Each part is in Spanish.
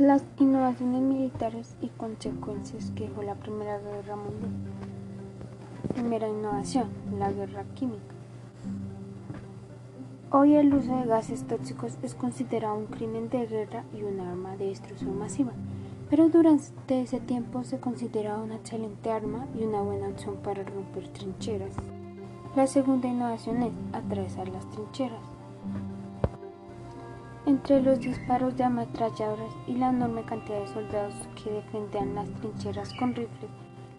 Las innovaciones militares y consecuencias que dejó la Primera Guerra Mundial. Primera innovación, la guerra química. Hoy el uso de gases tóxicos es considerado un crimen de guerra y un arma de destrucción masiva, pero durante ese tiempo se consideraba una excelente arma y una buena opción para romper trincheras. La segunda innovación es atravesar las trincheras. Entre los disparos de ametralladoras y la enorme cantidad de soldados que defendían las trincheras con rifles,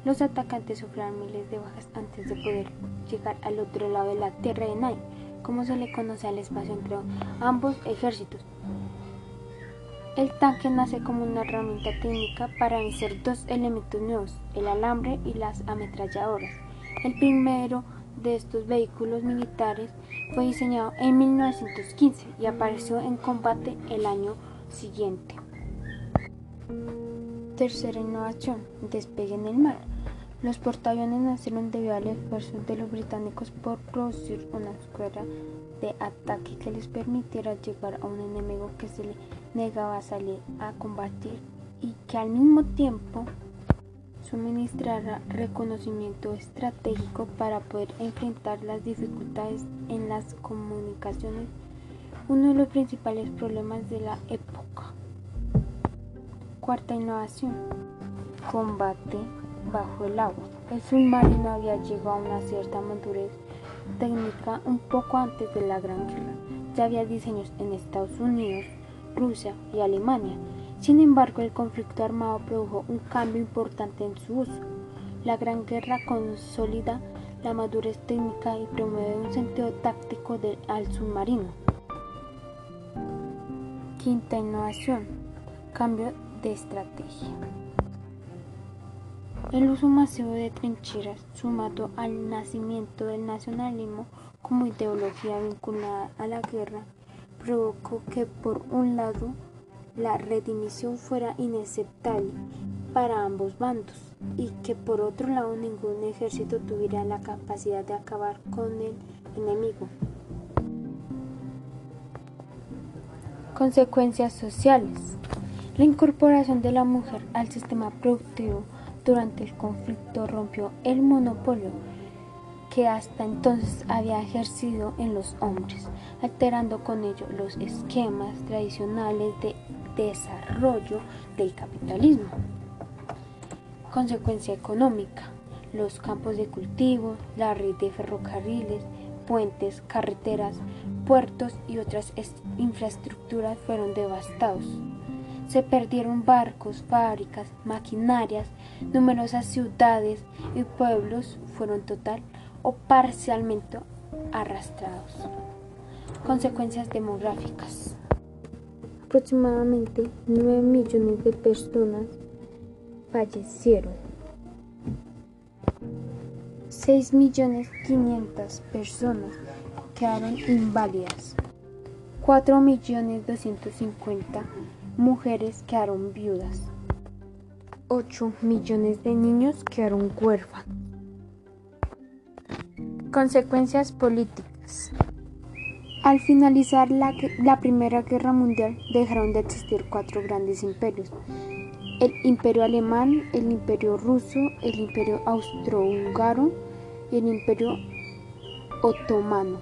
los atacantes sufrían miles de bajas antes de poder llegar al otro lado de la tierra de Nine, como se le conoce al espacio entre ambos ejércitos. El tanque nace como una herramienta técnica para vencer dos elementos nuevos, el alambre y las ametralladoras. El primero de estos vehículos militares fue diseñado en 1915 y apareció en combate el año siguiente. Tercera innovación, despegue en el mar. Los portaaviones nacieron debido al esfuerzo de los británicos por producir una escuadra de ataque que les permitiera llegar a un enemigo que se le negaba a salir a combatir y que al mismo tiempo suministrará reconocimiento estratégico para poder enfrentar las dificultades en las comunicaciones, uno de los principales problemas de la época. Cuarta innovación, combate bajo el agua. El submarino había llegado a una cierta madurez técnica un poco antes de la Gran Guerra. Ya había diseños en Estados Unidos, Rusia y Alemania sin embargo, el conflicto armado produjo un cambio importante en su uso. La Gran Guerra consolida la madurez técnica y promueve un sentido táctico al submarino. Quinta innovación. Cambio de estrategia. El uso masivo de trincheras, sumado al nacimiento del nacionalismo como ideología vinculada a la guerra, provocó que por un lado la redimisión fuera inaceptable para ambos bandos y que por otro lado ningún ejército tuviera la capacidad de acabar con el enemigo. Consecuencias sociales. La incorporación de la mujer al sistema productivo durante el conflicto rompió el monopolio que hasta entonces había ejercido en los hombres, alterando con ello los esquemas tradicionales de desarrollo del capitalismo. Consecuencia económica. Los campos de cultivo, la red de ferrocarriles, puentes, carreteras, puertos y otras infraestructuras fueron devastados. Se perdieron barcos, fábricas, maquinarias, numerosas ciudades y pueblos fueron total o parcialmente arrastrados. Consecuencias demográficas. Aproximadamente 9 millones de personas fallecieron. 6 millones 500 personas quedaron inválidas. 4 millones 250 mujeres quedaron viudas. 8 millones de niños quedaron huérfanos. Consecuencias políticas. Al finalizar la, Primera Guerra Mundial dejaron de existir cuatro grandes imperios. El imperio alemán, el imperio ruso, el imperio austrohúngaro y el imperio otomano.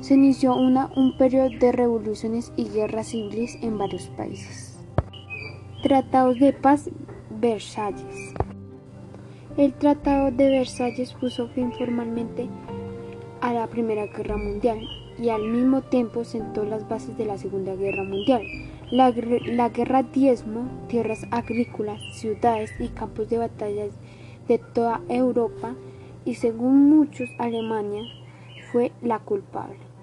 Se inició una, un periodo de revoluciones y guerras civiles en varios países. Tratados de paz Versalles. El Tratado de Versalles puso fin formalmente a la Primera Guerra Mundial y al mismo tiempo sentó las bases de la Segunda Guerra Mundial. La, guerra diezmo tierras agrícolas, ciudades y campos de batallas de toda Europa y según muchos Alemania fue la culpable.